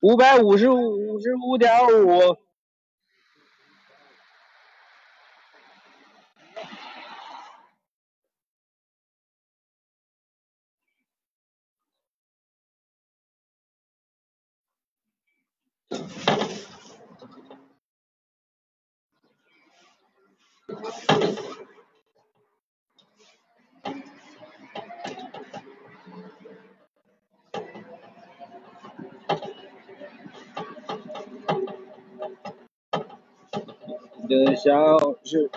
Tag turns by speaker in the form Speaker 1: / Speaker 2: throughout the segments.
Speaker 1: 五百五十五十五点五。的小时，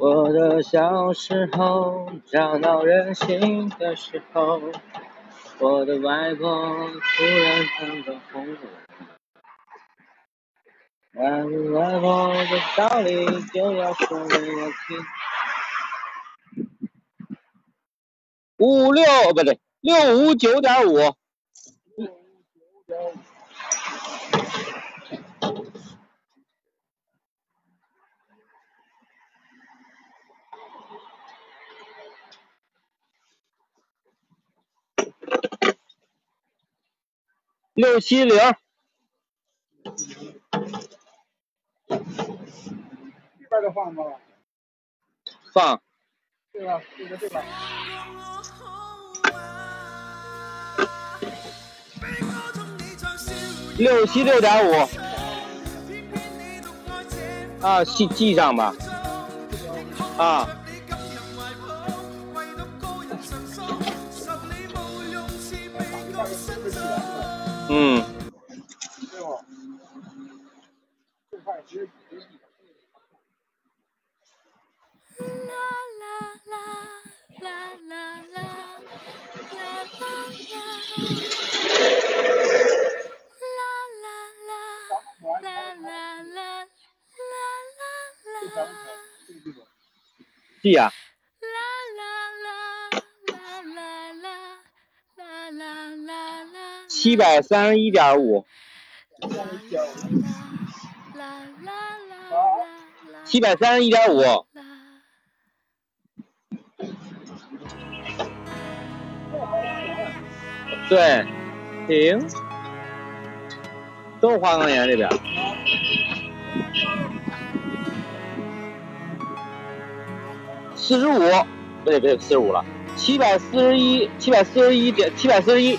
Speaker 1: 我的小时候，找到人心的时候，我的外婆突然唱着红楼梦，外婆的道理就要说给我听。五六不对，六五九点五。六七零，
Speaker 2: 这边的放吗？
Speaker 1: 放。
Speaker 2: 对吧？这个对吧？
Speaker 1: 六七六点五。啊，记记上吧。啊。嗯。记呀。七百三十一点五，七百三十一点五，对，停，都是花岗岩这边，四十五，不对不对，四十五了，七百四十一，七百四十一点，七百四十一。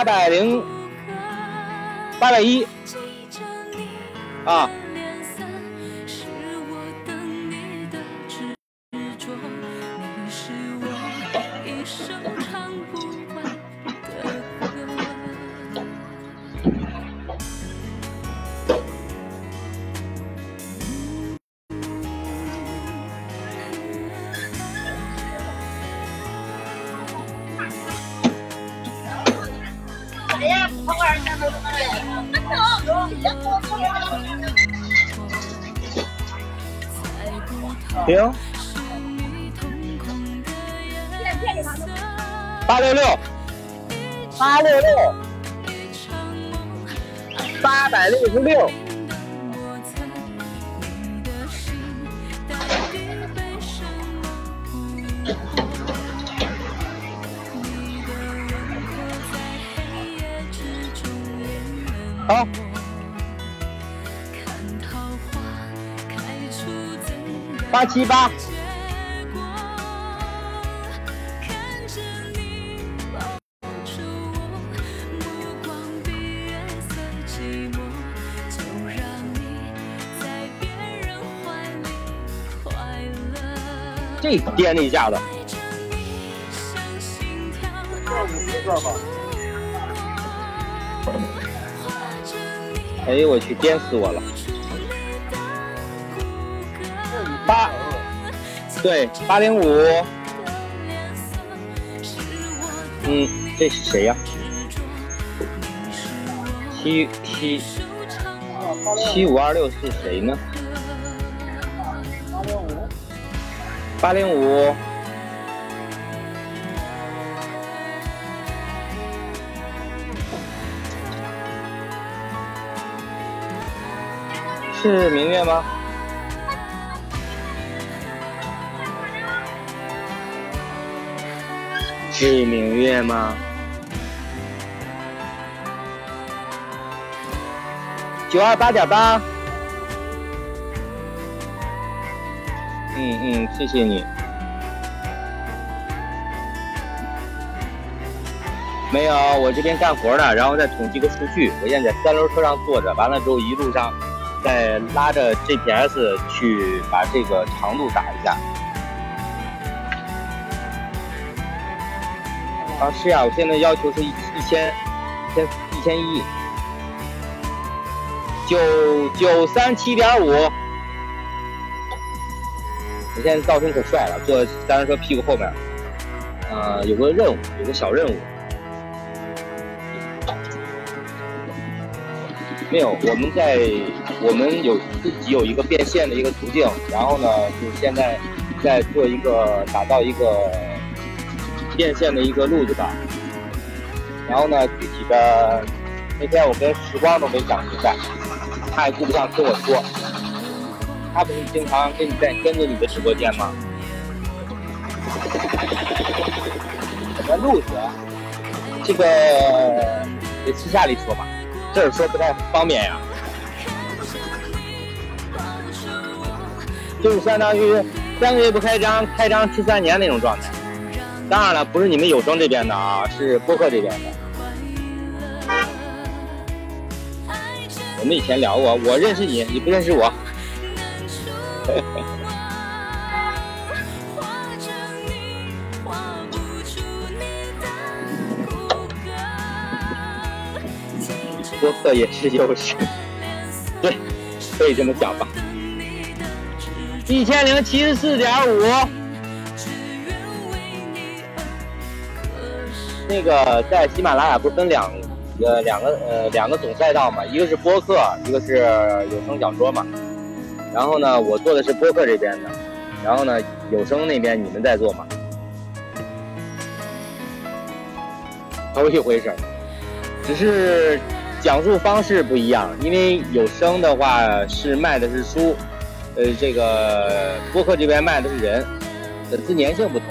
Speaker 1: 八百零，八百一。啊。八六六，八六六，八百六十六。
Speaker 3: 好。八七八。这颠了一下子。哎呦我去，颠死我了！八，对，八零五。嗯，这是谁呀？七七七五二六是谁呢？八零五。是明月吗？是明月吗？九二八点八。嗯嗯，谢谢你。没有，我这边干活呢，然后再统计个数据。我现在在三轮车上坐着，完了之后一路上。再拉着 GPS 去把这个长度打一下。啊，是呀，我现在要求是一一千，千一千一，九九三七点五。我现在造型可帅了，坐三轮车屁股后面，呃，有个任务，有个小任务。没有，我们在我们有自己有一个变现的一个途径，然后呢，就现在在做一个打造一个变现的一个路子吧。然后呢，具体的那天我跟时光都没讲明白，他也顾不上跟我说。他不是经常跟你在跟着你的直播间吗？什么路子？这个得私下里说吧。这儿说不太方便呀，就是相当于三个月不开张，开张吃三年那种状态。当然了，不是你们有声这边的啊，是播客这边的。我们以前聊过，我认识你，你不认识我。播客也是优势，对，可以这么讲吧。一千零七十四点五，那个在喜马拉雅不分两呃两个呃两个总赛道嘛，一个是播客，一个是有声小说嘛。然后呢，我做的是播客这边的，然后呢，有声那边你们在做嘛，都一回事只是。讲述方式不一样，因为有声的话是卖的是书，呃，这个播客这边卖的是人，粉丝粘性不同。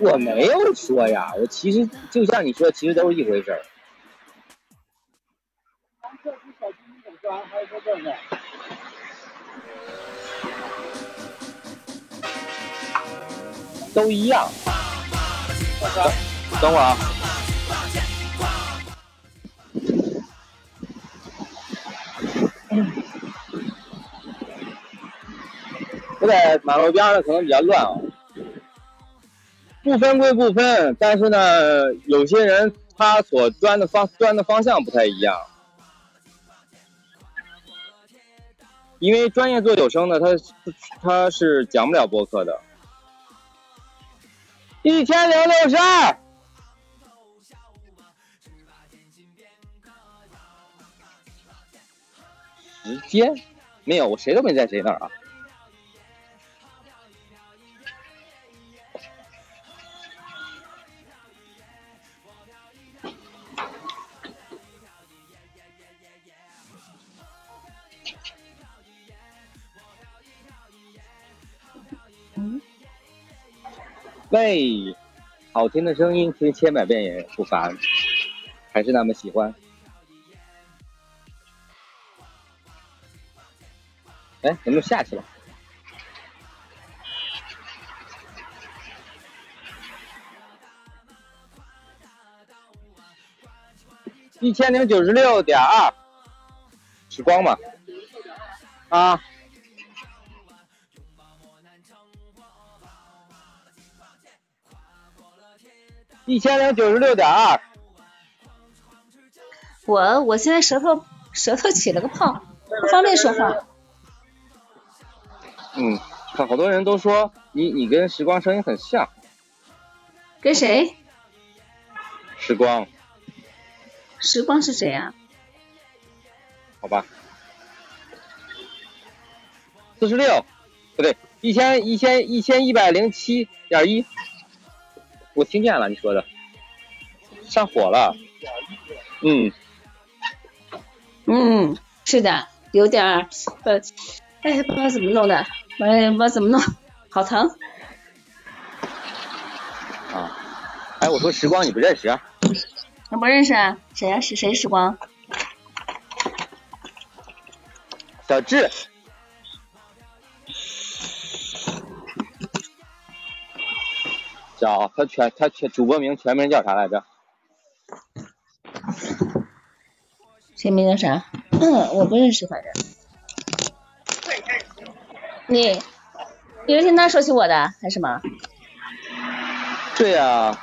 Speaker 3: 我没有说呀，我其实就像你说，其实都是一回事儿。都一样。等会儿啊！我在马路边儿可能比较乱啊。不分归不分，但是呢，有些人他所钻的方钻的方向不太一样。因为专业做有声的，他他是讲不了播客的。一千零六十二，时间没有，我谁都没在谁那儿啊。喂，好听的声音听千百遍也不烦，还是那么喜欢。哎，怎么下去了？一千零九十六点二，时光嘛，啊。一千零九十六点二，
Speaker 4: 我我现在舌头舌头起了个泡，不方便说话。
Speaker 3: 嗯，看好多人都说你你跟时光声音很像。
Speaker 4: 跟谁？
Speaker 3: 时光。
Speaker 4: 时光是谁啊？
Speaker 3: 好吧。四十六，不对，一千一千一千一百零七点一。我听见了你说的，上火了，嗯，
Speaker 4: 嗯，是的，有点儿，呃，哎，不知道怎么弄的，哎，不知道怎么弄，好疼。
Speaker 3: 啊，哎，我说时光你不认识啊？
Speaker 4: 我不认识啊，谁呀？是谁？时光？
Speaker 3: 小智。叫他全他全主播名全名叫啥来着？
Speaker 4: 全名叫啥？我不认识，反正。你，你是听他说起我的还是什么？
Speaker 3: 对呀，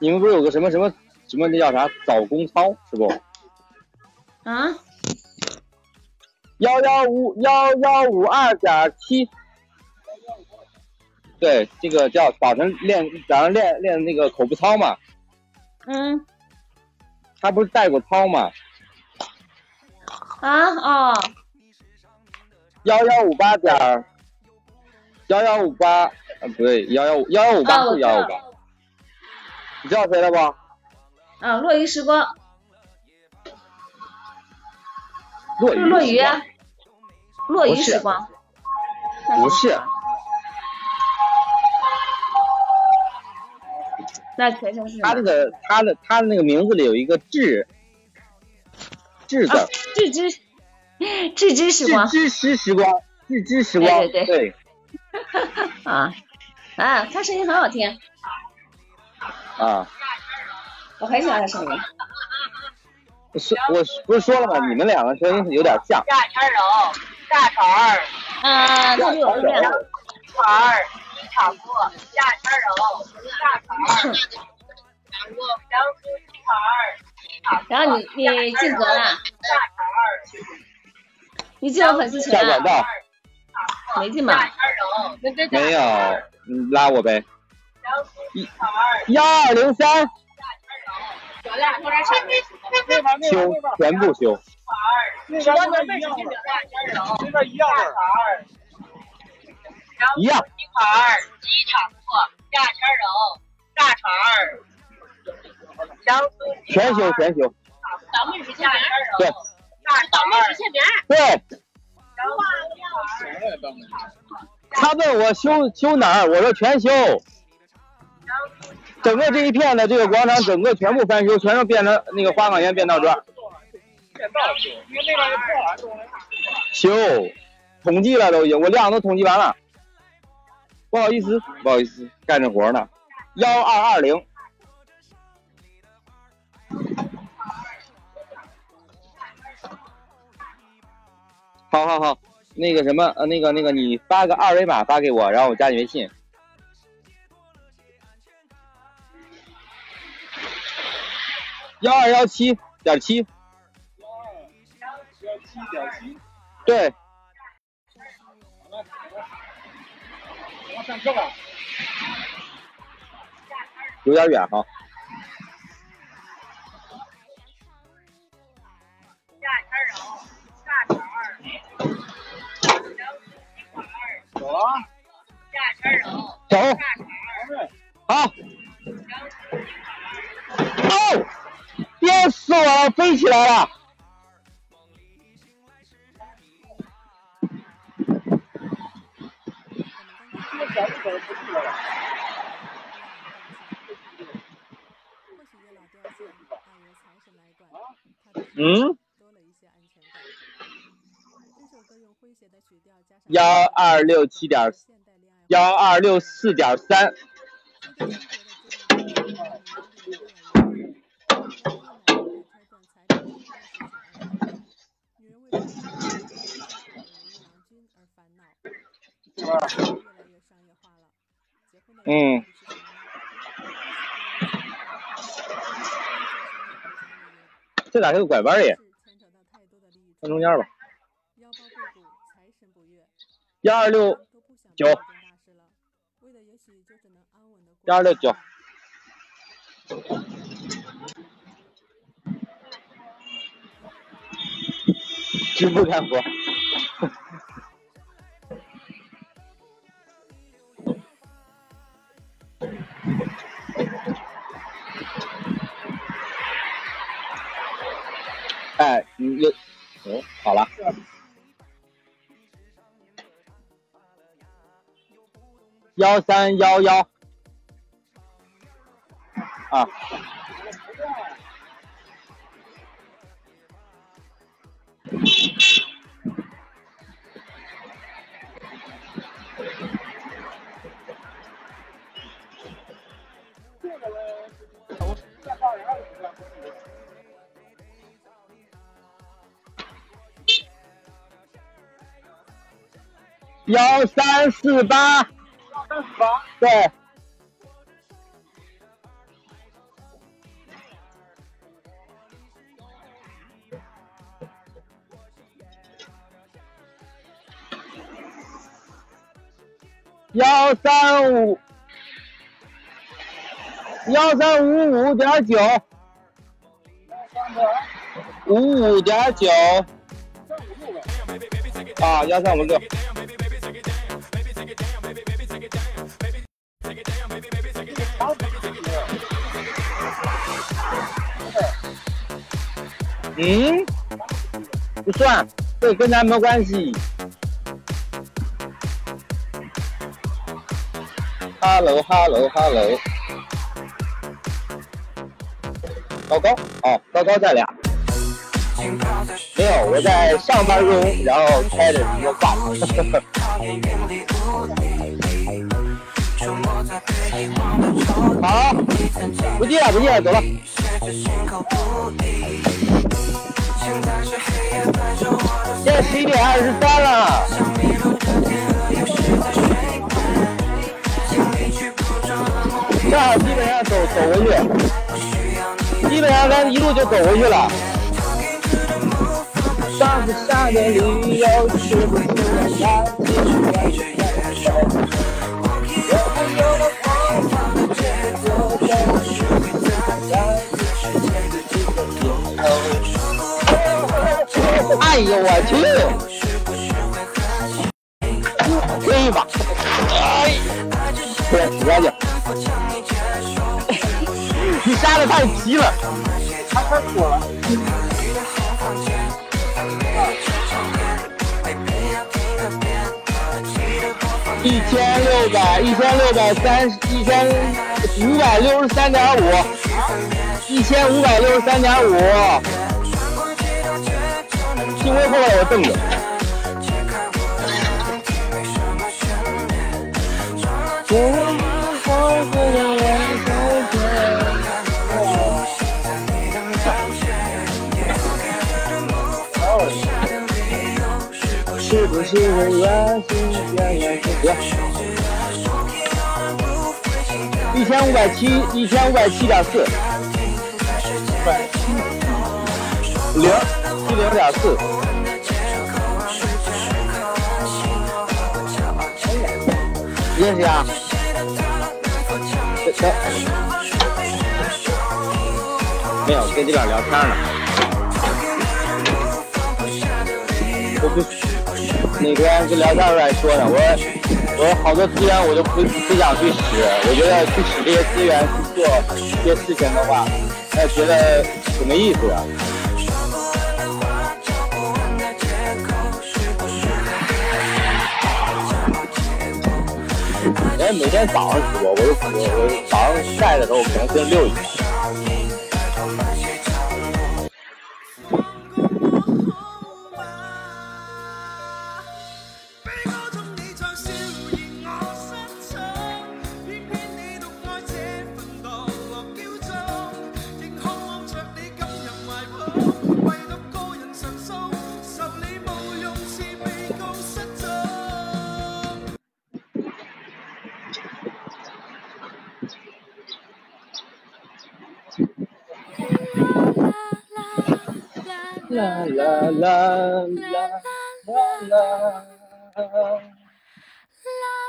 Speaker 3: 你们不是有个什么什么什么那叫啥早功操是不？
Speaker 4: 啊？
Speaker 3: 幺幺五幺幺五二点七。对，这个叫早晨练早上练练那个口部操嘛。
Speaker 4: 嗯。
Speaker 3: 他不是带过操吗？
Speaker 4: 啊哦。
Speaker 3: 幺幺五八点幺幺五八，啊不对，幺幺五幺幺五八是幺幺五八。你知道谁了不？
Speaker 4: 啊，落雨时光。
Speaker 3: 落雨。
Speaker 4: 落雨。落雨时光。
Speaker 3: 不是。
Speaker 4: 那全称是
Speaker 3: 他那个他的他的那个名字里有一个智，智字，
Speaker 4: 智之智之时光，
Speaker 3: 智之时光，智之时光，
Speaker 4: 对对
Speaker 3: 对，
Speaker 4: 啊啊，他声音很好听，
Speaker 3: 啊，
Speaker 4: 我很喜欢他声音。
Speaker 3: 说我不是说了吗？你们两个声音有点像。
Speaker 5: 大圈柔，大头儿，
Speaker 4: 啊，他比我厉害。
Speaker 5: 儿。炒过大圈肉，大肠，炒过江苏鸡肠，
Speaker 4: 然后你你进格了，
Speaker 5: 大肠，
Speaker 4: 你进我粉丝群了？
Speaker 3: 下管道，
Speaker 4: 没进吧？
Speaker 3: 没有，拉我呗。
Speaker 5: 江苏鸡肠，
Speaker 3: 幺二零三。
Speaker 5: 咱俩说点啥？
Speaker 3: 修，全部修。
Speaker 2: 那边那边一样的，那边一样。
Speaker 3: 一样。
Speaker 5: 鸡块鸡炒过，大圈肉，大肠江苏
Speaker 3: 全修全修。
Speaker 5: 倒霉是下圈肉。
Speaker 3: 对。
Speaker 5: 倒霉是切面。
Speaker 3: 对。他问我修修哪儿，我说全修。整个这一片的这个广场，整个全部翻修，全都变成那个花岗岩变道砖。修。统计了都已经，我量都统计完了。不好意思，不好意思，干着活呢。幺二二零，好好好，那个什么，呃，那个那个，你发个二维码发给我，然后我加你微信。幺二幺七点七。
Speaker 2: 幺二幺七点七。
Speaker 3: 对。
Speaker 2: 上车吧，
Speaker 3: 有点远哈。
Speaker 2: 走了。
Speaker 3: 走。好。哦！憋死我了，飞起来了。咱这边不去了。嗯。幺二六七点，幺二六四点三。嗯。这咋是个拐弯耶？放中间吧。幺二六九。幺二六九。直播干活。哎，你有，哦，好了。幺三幺幺。啊。幺三四八，幺
Speaker 2: 三四八，
Speaker 3: 对。幺三五，幺三五五点九，五五点九，啊，幺三五六。嗯，不算，这跟咱没关系。Hello，Hello，Hello，高高，哦，高高在俩。没有，我在上班中，然后开着一个挂 好，不接了，不接了，走了。现在十一点二十三了。正好基本上走走回去，基本上咱一路就走回去了。上次下的理由是不是哎呦我去！可以吧？哎，对，洗干净。你杀的太急了，
Speaker 2: 他太火了。
Speaker 3: 一千六百，一千六百三，一千五百六十三点五，一千五百六十三点五。幸亏后面有凳子。是不是会让心变远？一千五百七，一千五百七点四，零一零点四。认识呀？没有，跟这边聊天呢。我不，那天跟聊天时还说呢，我说我说好多资源我都不不想去使，我觉得去使这些资源去做这些事情的话，那觉得挺没意思的。人每天早上直播，我我我早上晒的时候可能先溜一下。
Speaker 1: 啦啦啦啦啦。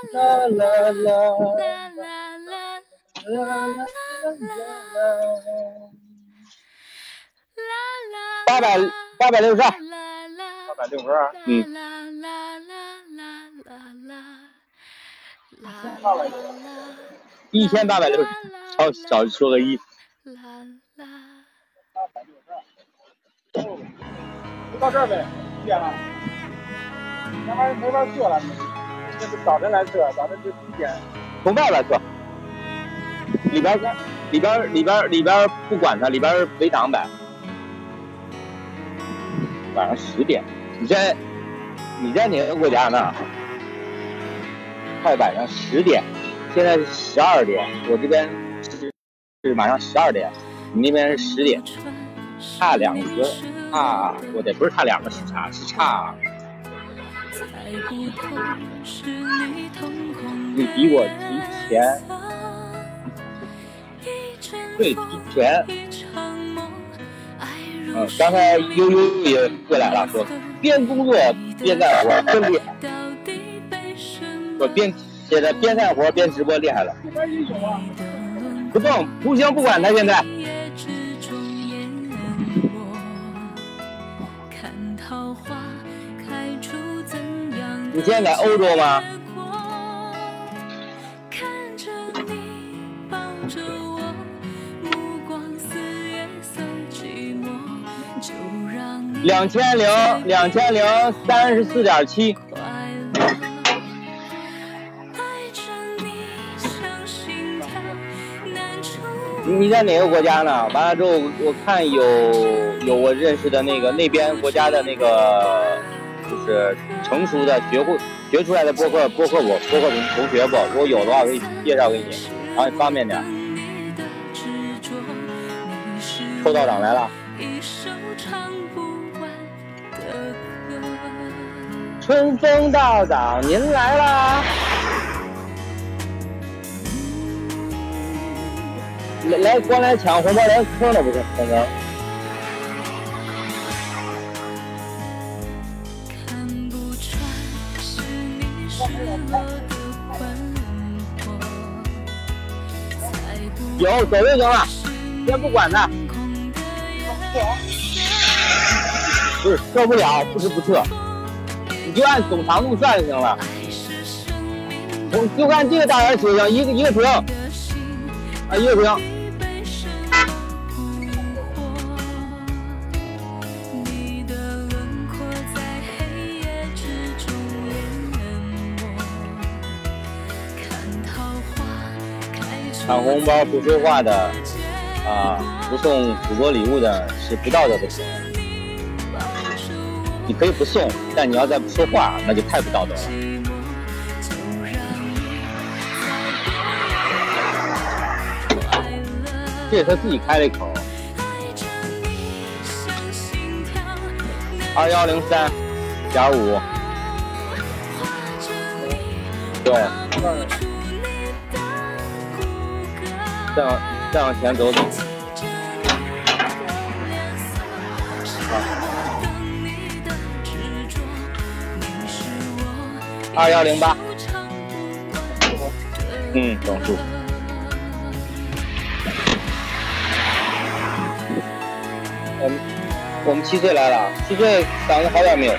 Speaker 1: 啦啦啦八百八百六十二，
Speaker 2: 八百六十二，
Speaker 1: 嗯，一千八百六十，少少说个一。
Speaker 2: 就到这儿呗，几点了？那玩意没法坐了，这是早晨来测，早晨就提前。
Speaker 1: 从外边测，里边里边里边里边不管它，里边围挡呗。晚上十点，你在你在哪个国家呢？快晚上十点，现在是十二点，我这边是是马上十二点，你那边是十点，差两个差，我得不是差两个时差，是差。你比我提前，对，提前。嗯，刚才悠悠也过来了，说边工作边干活真厉害。我边现在边干活边直播厉害了。不动，不行，不管他现在。你现在在欧洲吗？两千零两千零三十四点七。你在哪个国家呢？完了之后，我看有有我认识的那个那边国家的那个，就是成熟的学会学出来的播客播客我播客同同学不？如果有的话，可以介绍给你，然后方便点。臭道长来了。春风道长，您来啦！来来，光来抢红包，连坑都不坑，坑坑。走走就行了，先不管他。不是撤不了，不是不撤，你就按总长度算就行了。我就按这个大小行不行？一个一个平，啊一个平。抢红包不说话的，啊，不送主播礼物的是不道德的行为。你可以不送，但你要再不说话，那就太不道德了。这是他自己开了一口。二幺零三点五，对。再往再往前走走。二幺零八。嗯，整数。我们我们七岁来了，七岁嗓子好点没有？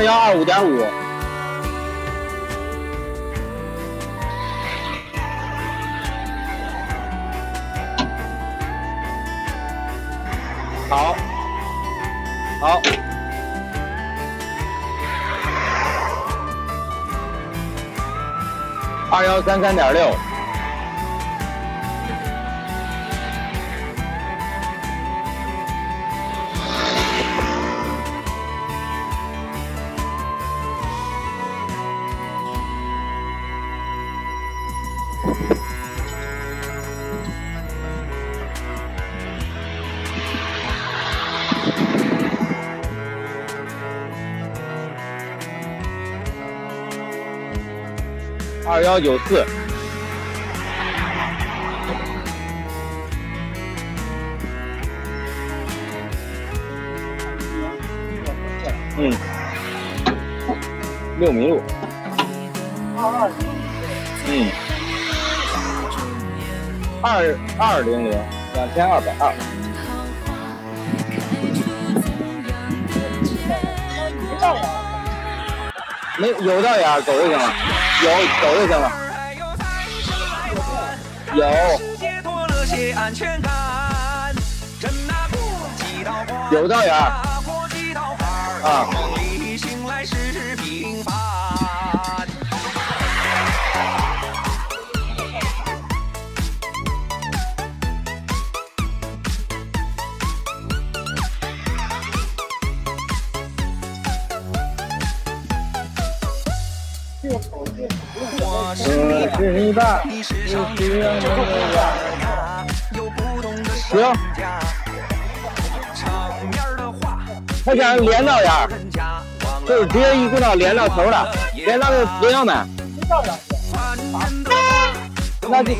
Speaker 1: 二幺二五点五，好，好，二幺三三点六。
Speaker 3: 二幺九四。嗯，六米路。
Speaker 2: 二
Speaker 3: 嗯，二二零零两千二百二。
Speaker 2: 没，
Speaker 3: 有道眼走就行了，有走就行了。有。有。道员儿啊，是你爸，你是让我呀。行，他想连到眼儿，就是直接一股脑连到头了，连到那连到满，
Speaker 2: 没到两千，
Speaker 3: 那就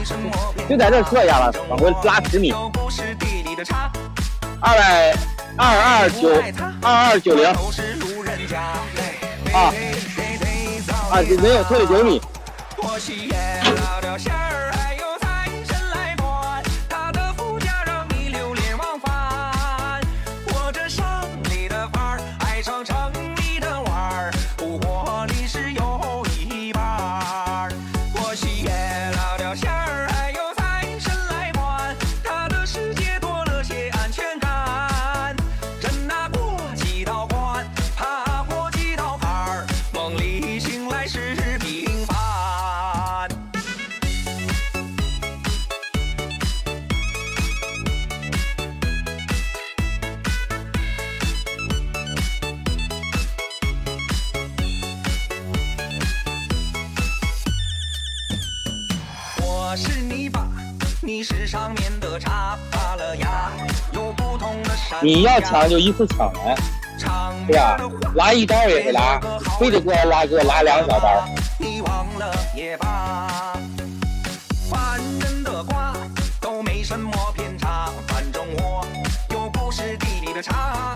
Speaker 3: 就在这测一下了，往回拉十米，二百二二九二二九零啊啊，没有退了九米。
Speaker 6: 我喜悦了掉馅你
Speaker 3: 要抢就一次抢完，对呀、拉一刀也得拉，非得过来拉给我拉两小刀。
Speaker 6: 你忘了也罢。凡人的瓜都没什么偏差，反正我又不是地里的茶。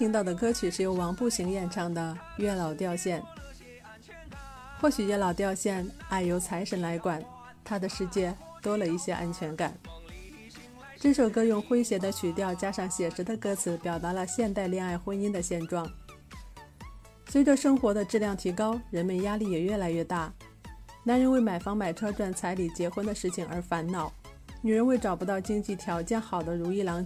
Speaker 7: 听到的歌曲是由王步行演唱的《月老掉线》。或许月老掉线，爱由财神来管，他的世界多了一些安全感。这首歌用诙谐的曲调加上写实的歌词，表达了现代恋爱婚姻的现状。随着生活的质量提高，人们压力也越来越大。男人为买房买车赚彩礼结婚的事情而烦恼，女人为找不到经济条件好的如意郎